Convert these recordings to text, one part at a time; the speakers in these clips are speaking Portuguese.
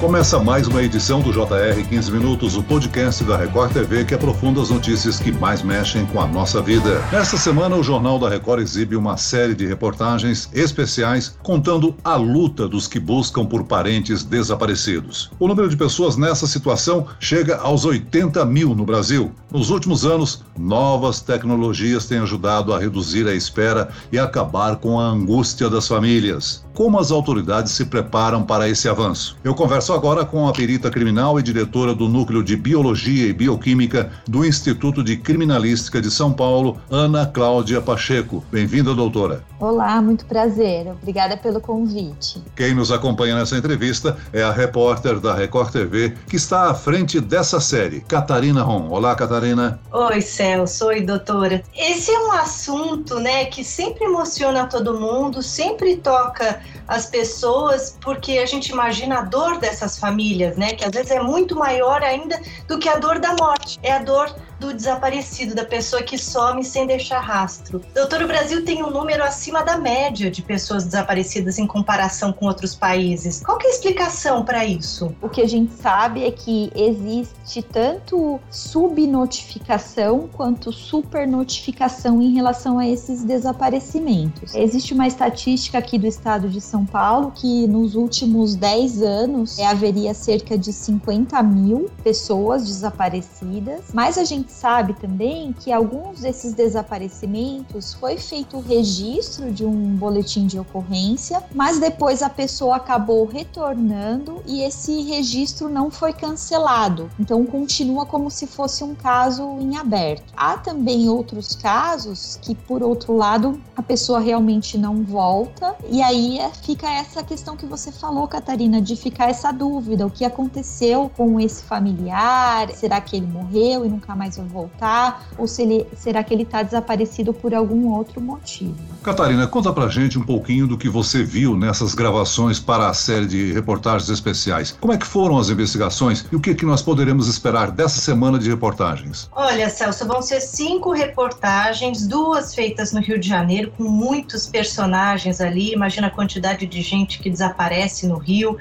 Começa mais uma edição do JR 15 Minutos, o podcast da Record TV que aprofunda as notícias que mais mexem com a nossa vida. Nesta semana, o Jornal da Record exibe uma série de reportagens especiais contando a luta dos que buscam por parentes desaparecidos. O número de pessoas nessa situação chega aos 80 mil no Brasil. Nos últimos anos, novas tecnologias têm ajudado a reduzir a espera e acabar com a angústia das famílias. Como as autoridades se preparam para esse avanço? Eu converso agora com a perita criminal e diretora do Núcleo de Biologia e Bioquímica do Instituto de Criminalística de São Paulo, Ana Cláudia Pacheco. Bem-vinda, doutora. Olá, muito prazer. Obrigada pelo convite. Quem nos acompanha nessa entrevista é a repórter da Record TV, que está à frente dessa série, Catarina Ron. Olá, Catarina. Oi, Celso. Oi, doutora. Esse é um assunto, né, que sempre emociona todo mundo, sempre toca as pessoas, porque a gente imagina a dor dessas famílias, né? Que às vezes é muito maior ainda do que a dor da morte. É a dor do desaparecido, da pessoa que some sem deixar rastro. Doutor, o Brasil tem um número acima da média de pessoas desaparecidas em comparação com outros países. Qual é a explicação para isso? O que a gente sabe é que existe tanto subnotificação quanto supernotificação em relação a esses desaparecimentos. Existe uma estatística aqui do estado de São Paulo que nos últimos 10 anos haveria cerca de 50 mil pessoas desaparecidas, mas a gente gente sabe também que alguns desses desaparecimentos foi feito o registro de um boletim de ocorrência, mas depois a pessoa acabou retornando e esse registro não foi cancelado. Então continua como se fosse um caso em aberto. Há também outros casos que, por outro lado, a pessoa realmente não volta e aí é, fica essa questão que você falou, Catarina, de ficar essa dúvida: o que aconteceu com esse familiar? Será que ele morreu e nunca mais voltar? Ou se ele, será que ele está desaparecido por algum outro motivo? Catarina, conta pra gente um pouquinho do que você viu nessas gravações para a série de reportagens especiais. Como é que foram as investigações e o que, que nós poderemos esperar dessa semana de reportagens? Olha, Celso, vão ser cinco reportagens, duas feitas no Rio de Janeiro, com muitos personagens ali. Imagina a quantidade de gente que desaparece no Rio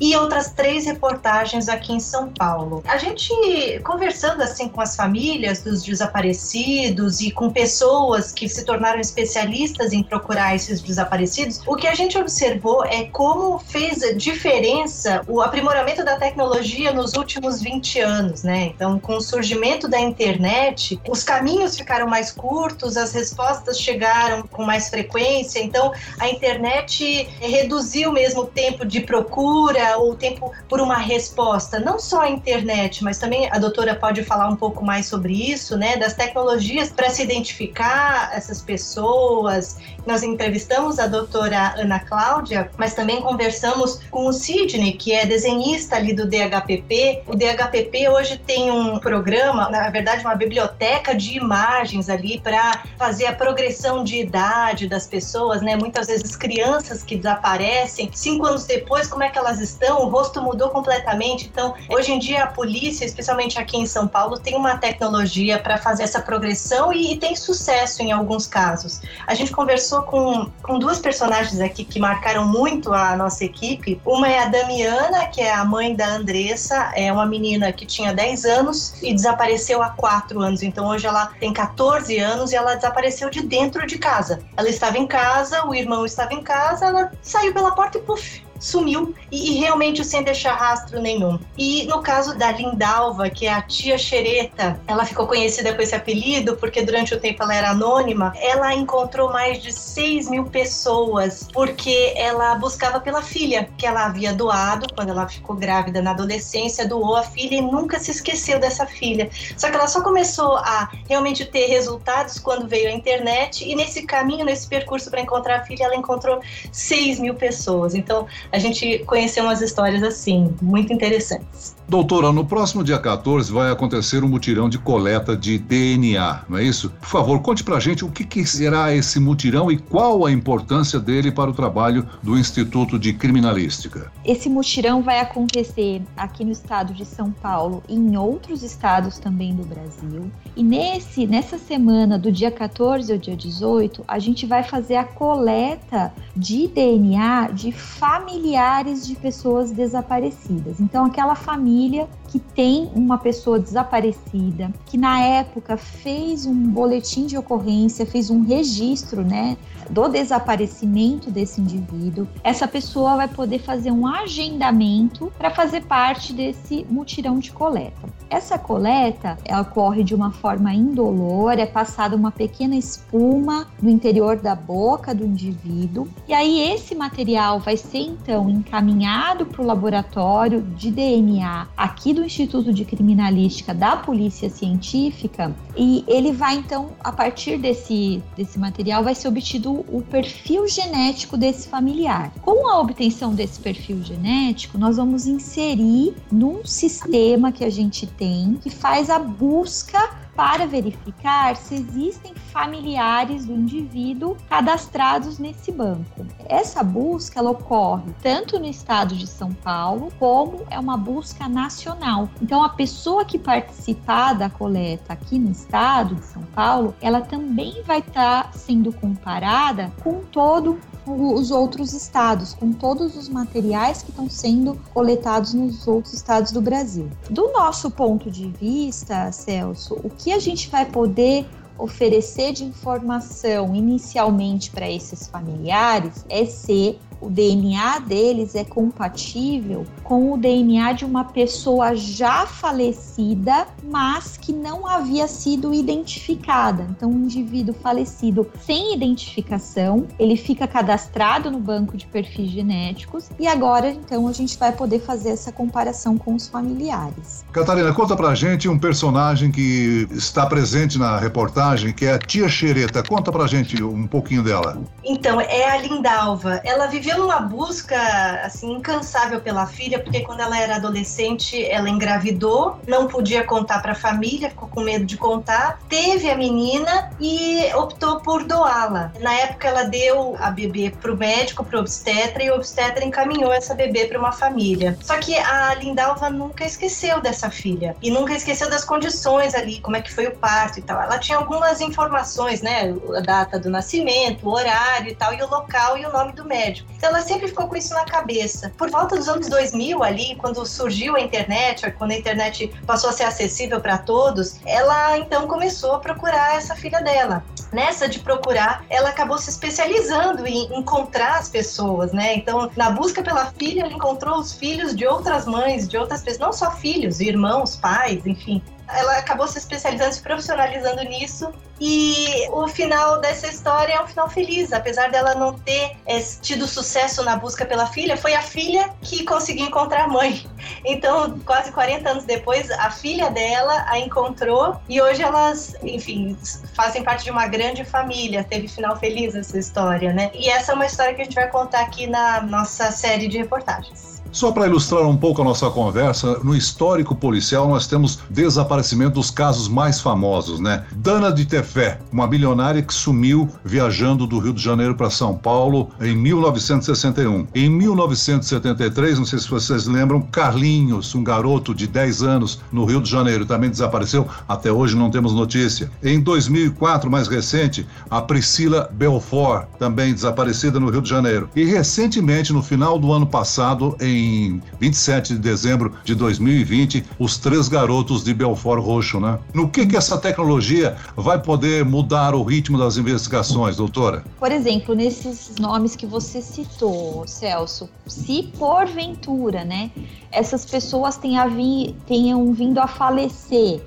e outras três reportagens aqui em São Paulo. A gente conversando assim com as famílias dos desaparecidos e com pessoas que se tornaram especialistas em procurar esses desaparecidos, o que a gente observou é como fez diferença o aprimoramento da tecnologia nos últimos 20 anos, né? Então, com o surgimento da internet, os caminhos ficaram mais curtos, as respostas chegaram com mais frequência, então a internet reduziu mesmo o tempo de procura, o tempo por uma resposta, não só a internet, mas também a doutora pode falar um pouco mais sobre isso, né, das tecnologias para se identificar essas pessoas. Nós entrevistamos a doutora Ana Cláudia, mas também conversamos com o Sidney, que é desenhista ali do DHPP. O DHPP hoje tem um programa, na verdade, uma biblioteca de imagens ali para fazer a progressão de idade das pessoas, né? Muitas vezes crianças que desaparecem, cinco anos depois, como é que elas estão? o rosto mudou completamente. Então, hoje em dia, a polícia, especialmente aqui em São Paulo, tem uma tecnologia para fazer essa progressão e, e, tem sucesso em alguns casos. A gente conversou com, com duas personagens aqui que marcaram muito a nossa equipe. Uma é a Damiana, que é a mãe da Andressa, é uma menina que tinha 10 anos e desapareceu há 4 anos. Então, hoje ela tem 14 anos e ela desapareceu de dentro de casa. Ela estava em casa, o irmão estava em casa, ela saiu pela porta e puf, sumiu e, e, realmente sem deixar rastro nenhum. E no caso da Lindalva, que é a tia xereta, ela ficou conhecida com esse apelido porque durante o tempo ela era anônima, ela encontrou mais de 6 mil pessoas porque ela buscava pela filha que ela havia doado quando ela ficou grávida na adolescência, doou a filha e nunca se esqueceu dessa filha. Só que ela só começou a realmente ter resultados quando veio a internet e nesse caminho, nesse percurso para encontrar a filha, ela encontrou 6 mil pessoas. Então, a gente conheceu umas histórias assim, muito interessantes. Doutora, no próximo dia 14 vai acontecer um mutirão de coleta de DNA, não é isso? Por favor, conte pra gente o que, que será esse mutirão e qual a importância dele para o trabalho do Instituto de Criminalística. Esse mutirão vai acontecer aqui no estado de São Paulo e em outros estados também do Brasil. E nesse, nessa semana, do dia 14 ao dia 18, a gente vai fazer a coleta de DNA de familiares de pessoas desaparecidas. Então, aquela família que tem uma pessoa desaparecida, que na época fez um boletim de ocorrência, fez um registro, né, do desaparecimento desse indivíduo, essa pessoa vai poder fazer um agendamento para fazer parte desse mutirão de coleta. Essa coleta ela ocorre de uma forma indolor, é passada uma pequena espuma no interior da boca do indivíduo, e aí esse material vai ser então encaminhado para o laboratório de DNA aqui do Instituto de Criminalística da Polícia Científica, e ele vai então, a partir desse, desse material, vai ser obtido o perfil genético desse familiar. Com a obtenção desse perfil genético, nós vamos inserir num sistema que a gente tem que faz a busca para verificar se existem familiares do indivíduo cadastrados nesse banco. Essa busca ela ocorre tanto no estado de São Paulo como é uma busca nacional. Então a pessoa que participar da coleta aqui no estado de São Paulo, ela também vai estar tá sendo comparada com todo os outros estados, com todos os materiais que estão sendo coletados nos outros estados do Brasil. Do nosso ponto de vista, Celso, o que a gente vai poder oferecer de informação inicialmente para esses familiares é ser o DNA deles é compatível com o DNA de uma pessoa já falecida, mas que não havia sido identificada. Então, um indivíduo falecido sem identificação, ele fica cadastrado no banco de perfis genéticos e agora, então, a gente vai poder fazer essa comparação com os familiares. Catarina, conta pra gente um personagem que está presente na reportagem, que é a tia Xereta. Conta pra gente um pouquinho dela. Então, é a Lindalva. Ela viveu numa busca assim incansável pela filha, porque quando ela era adolescente, ela engravidou, não podia contar para a família, ficou com medo de contar, teve a menina e optou por doá-la. Na época ela deu a bebê para o médico, para o obstetra e o obstetra encaminhou essa bebê para uma família. Só que a Lindalva nunca esqueceu dessa filha e nunca esqueceu das condições ali, como é que foi o parto e tal. Ela tinha algumas informações, né, a data do nascimento, o horário e tal e o local e o nome do médico. Então ela sempre ficou com isso na cabeça. Por volta dos anos 2000 ali, quando surgiu a internet, quando a internet passou a ser acessível para todos, ela então começou a procurar essa filha dela. Nessa de procurar, ela acabou se especializando em encontrar as pessoas, né? Então, na busca pela filha, ela encontrou os filhos de outras mães, de outras pessoas, não só filhos, irmãos, pais, enfim ela acabou se especializando, se profissionalizando nisso. E o final dessa história é um final feliz, apesar dela não ter é, tido sucesso na busca pela filha, foi a filha que conseguiu encontrar a mãe. Então, quase 40 anos depois, a filha dela a encontrou e hoje elas, enfim, fazem parte de uma grande família. Teve final feliz essa história, né? E essa é uma história que a gente vai contar aqui na nossa série de reportagens. Só para ilustrar um pouco a nossa conversa, no histórico policial nós temos desaparecimento dos casos mais famosos, né? Dana de Tefé, uma milionária que sumiu viajando do Rio de Janeiro para São Paulo em 1961. Em 1973, não sei se vocês lembram, Carlinhos, um garoto de 10 anos no Rio de Janeiro, também desapareceu. Até hoje não temos notícia. Em 2004, mais recente, a Priscila Belfort, também desaparecida no Rio de Janeiro. E recentemente, no final do ano passado, em em 27 de dezembro de 2020, os três garotos de Belfort Roxo, né? No que que essa tecnologia vai poder mudar o ritmo das investigações, doutora? Por exemplo, nesses nomes que você citou, Celso, se porventura, né, essas pessoas vi, tenham vindo a falecer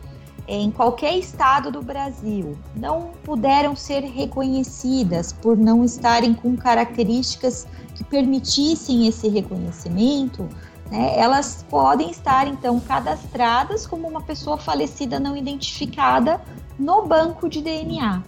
em qualquer estado do Brasil não puderam ser reconhecidas por não estarem com características que permitissem esse reconhecimento, né, elas podem estar então cadastradas como uma pessoa falecida não identificada no banco de DNA.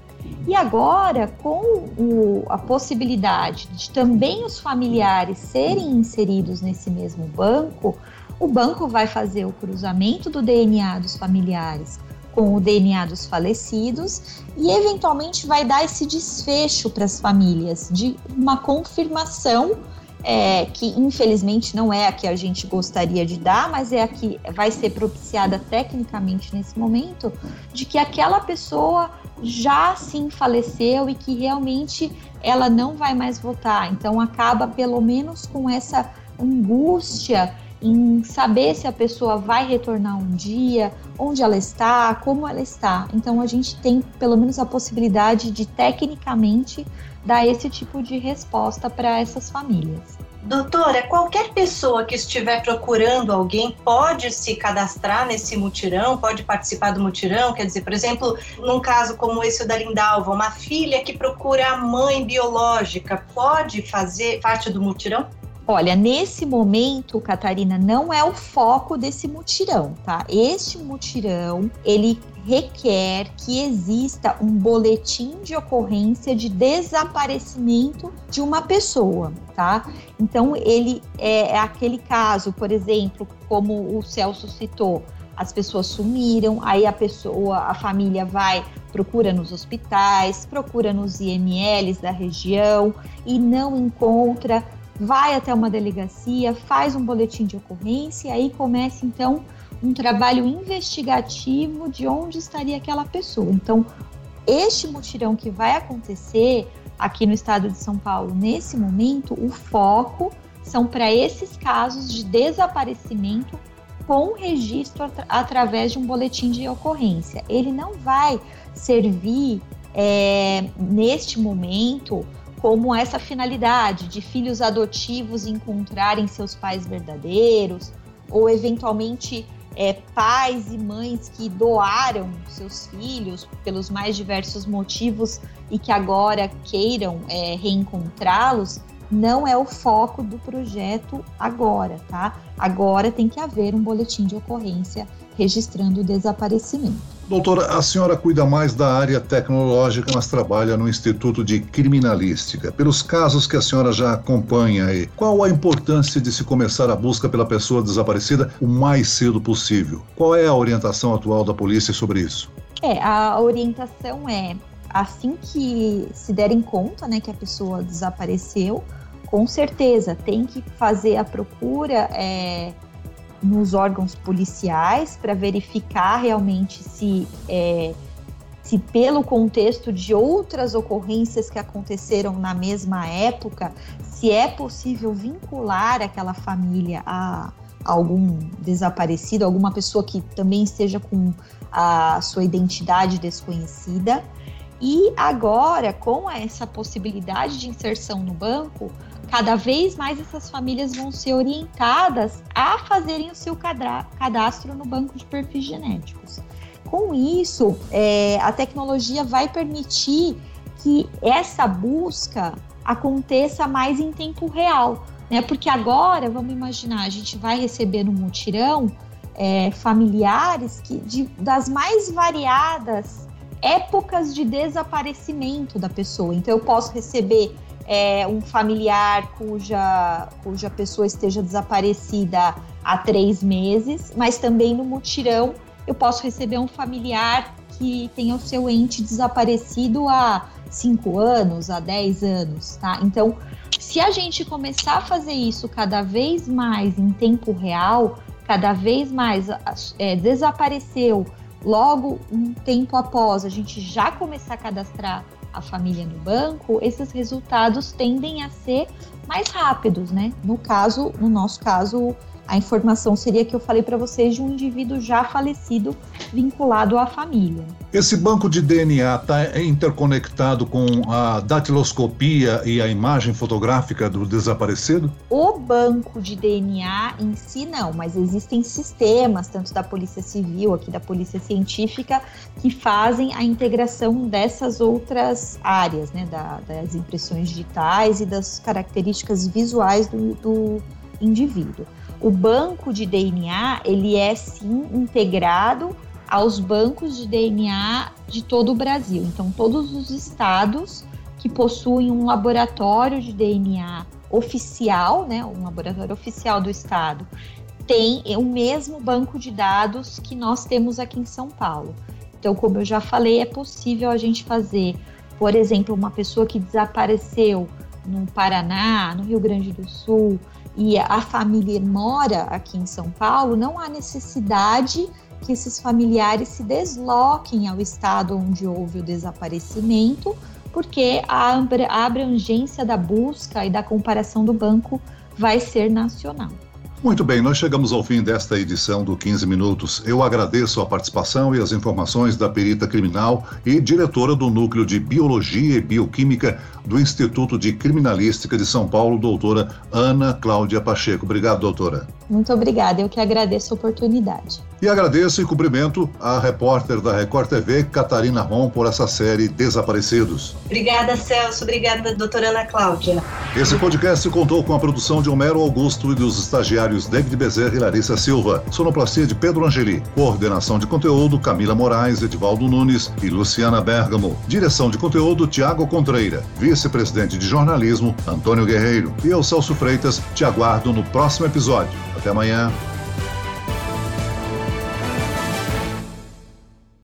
E agora, com o, a possibilidade de também os familiares serem inseridos nesse mesmo banco, o banco vai fazer o cruzamento do DNA dos familiares com o DNA dos falecidos e eventualmente vai dar esse desfecho para as famílias de uma confirmação é, que infelizmente não é a que a gente gostaria de dar, mas é a que vai ser propiciada tecnicamente nesse momento, de que aquela pessoa já sim faleceu e que realmente ela não vai mais votar. Então acaba pelo menos com essa angústia em saber se a pessoa vai retornar um dia, onde ela está, como ela está. Então a gente tem pelo menos a possibilidade de tecnicamente dar esse tipo de resposta para essas famílias. Doutora, qualquer pessoa que estiver procurando alguém pode se cadastrar nesse mutirão, pode participar do mutirão? Quer dizer, por exemplo, num caso como esse da Lindalva, uma filha que procura a mãe biológica, pode fazer parte do mutirão? Olha, nesse momento, Catarina, não é o foco desse mutirão, tá? Este mutirão, ele requer que exista um boletim de ocorrência de desaparecimento de uma pessoa, tá? Então, ele é, é aquele caso, por exemplo, como o Celso citou, as pessoas sumiram, aí a pessoa, a família vai, procura nos hospitais, procura nos IMLs da região e não encontra, vai até uma delegacia, faz um boletim de ocorrência, e aí começa então um trabalho investigativo de onde estaria aquela pessoa. Então, este mutirão que vai acontecer aqui no estado de São Paulo, nesse momento, o foco são para esses casos de desaparecimento com registro at através de um boletim de ocorrência. Ele não vai servir é, neste momento como essa finalidade de filhos adotivos encontrarem seus pais verdadeiros ou eventualmente é, pais e mães que doaram seus filhos pelos mais diversos motivos e que agora queiram é, reencontrá-los, não é o foco do projeto agora, tá? Agora tem que haver um boletim de ocorrência registrando o desaparecimento. Doutora, a senhora cuida mais da área tecnológica, mas trabalha no Instituto de Criminalística. Pelos casos que a senhora já acompanha aí, qual a importância de se começar a busca pela pessoa desaparecida o mais cedo possível? Qual é a orientação atual da polícia sobre isso? É, a orientação é assim que se derem conta, né, que a pessoa desapareceu, com certeza tem que fazer a procura. É, nos órgãos policiais para verificar realmente se, é, se, pelo contexto de outras ocorrências que aconteceram na mesma época, se é possível vincular aquela família a, a algum desaparecido, alguma pessoa que também esteja com a sua identidade desconhecida. E agora, com essa possibilidade de inserção no banco, cada vez mais essas famílias vão ser orientadas a fazerem o seu cadastro no banco de perfis genéticos. Com isso, é, a tecnologia vai permitir que essa busca aconteça mais em tempo real, né? Porque agora, vamos imaginar, a gente vai receber no mutirão é, familiares que de, das mais variadas épocas de desaparecimento da pessoa. Então, eu posso receber é, um familiar cuja, cuja pessoa esteja desaparecida há três meses, mas também no mutirão eu posso receber um familiar que tenha o seu ente desaparecido há cinco anos, há dez anos, tá? Então, se a gente começar a fazer isso cada vez mais em tempo real, cada vez mais é, desapareceu, logo um tempo após a gente já começar a cadastrar a família no banco, esses resultados tendem a ser mais rápidos, né? No caso, no nosso caso, a informação seria que eu falei para vocês de um indivíduo já falecido vinculado à família. Esse banco de DNA está interconectado com a datiloscopia e a imagem fotográfica do desaparecido? O banco de DNA em si não, mas existem sistemas, tanto da Polícia Civil, aqui da Polícia Científica, que fazem a integração dessas outras áreas, né, da, das impressões digitais e das características visuais do, do indivíduo. O banco de DNA, ele é sim integrado aos bancos de DNA de todo o Brasil. Então, todos os estados que possuem um laboratório de DNA oficial, né, um laboratório oficial do estado, tem o mesmo banco de dados que nós temos aqui em São Paulo. Então, como eu já falei, é possível a gente fazer, por exemplo, uma pessoa que desapareceu no Paraná, no Rio Grande do Sul, e a família mora aqui em São Paulo, não há necessidade que esses familiares se desloquem ao estado onde houve o desaparecimento, porque a abrangência da busca e da comparação do banco vai ser nacional. Muito bem, nós chegamos ao fim desta edição do 15 Minutos. Eu agradeço a participação e as informações da perita criminal e diretora do Núcleo de Biologia e Bioquímica do Instituto de Criminalística de São Paulo, doutora Ana Cláudia Pacheco. Obrigado, doutora. Muito obrigada, eu que agradeço a oportunidade. E agradeço e cumprimento a repórter da Record TV, Catarina Rom, por essa série Desaparecidos. Obrigada, Celso. Obrigada, doutora Ana Cláudia. Esse podcast contou com a produção de Homero Augusto e dos estagiários David Bezerra e Larissa Silva. Sonoplastia de Pedro Angeli. Coordenação de conteúdo, Camila Moraes, Edivaldo Nunes e Luciana Bergamo. Direção de conteúdo, Tiago Contreira. Vice-presidente de jornalismo, Antônio Guerreiro. E eu, Celso Freitas, te aguardo no próximo episódio. Até amanhã.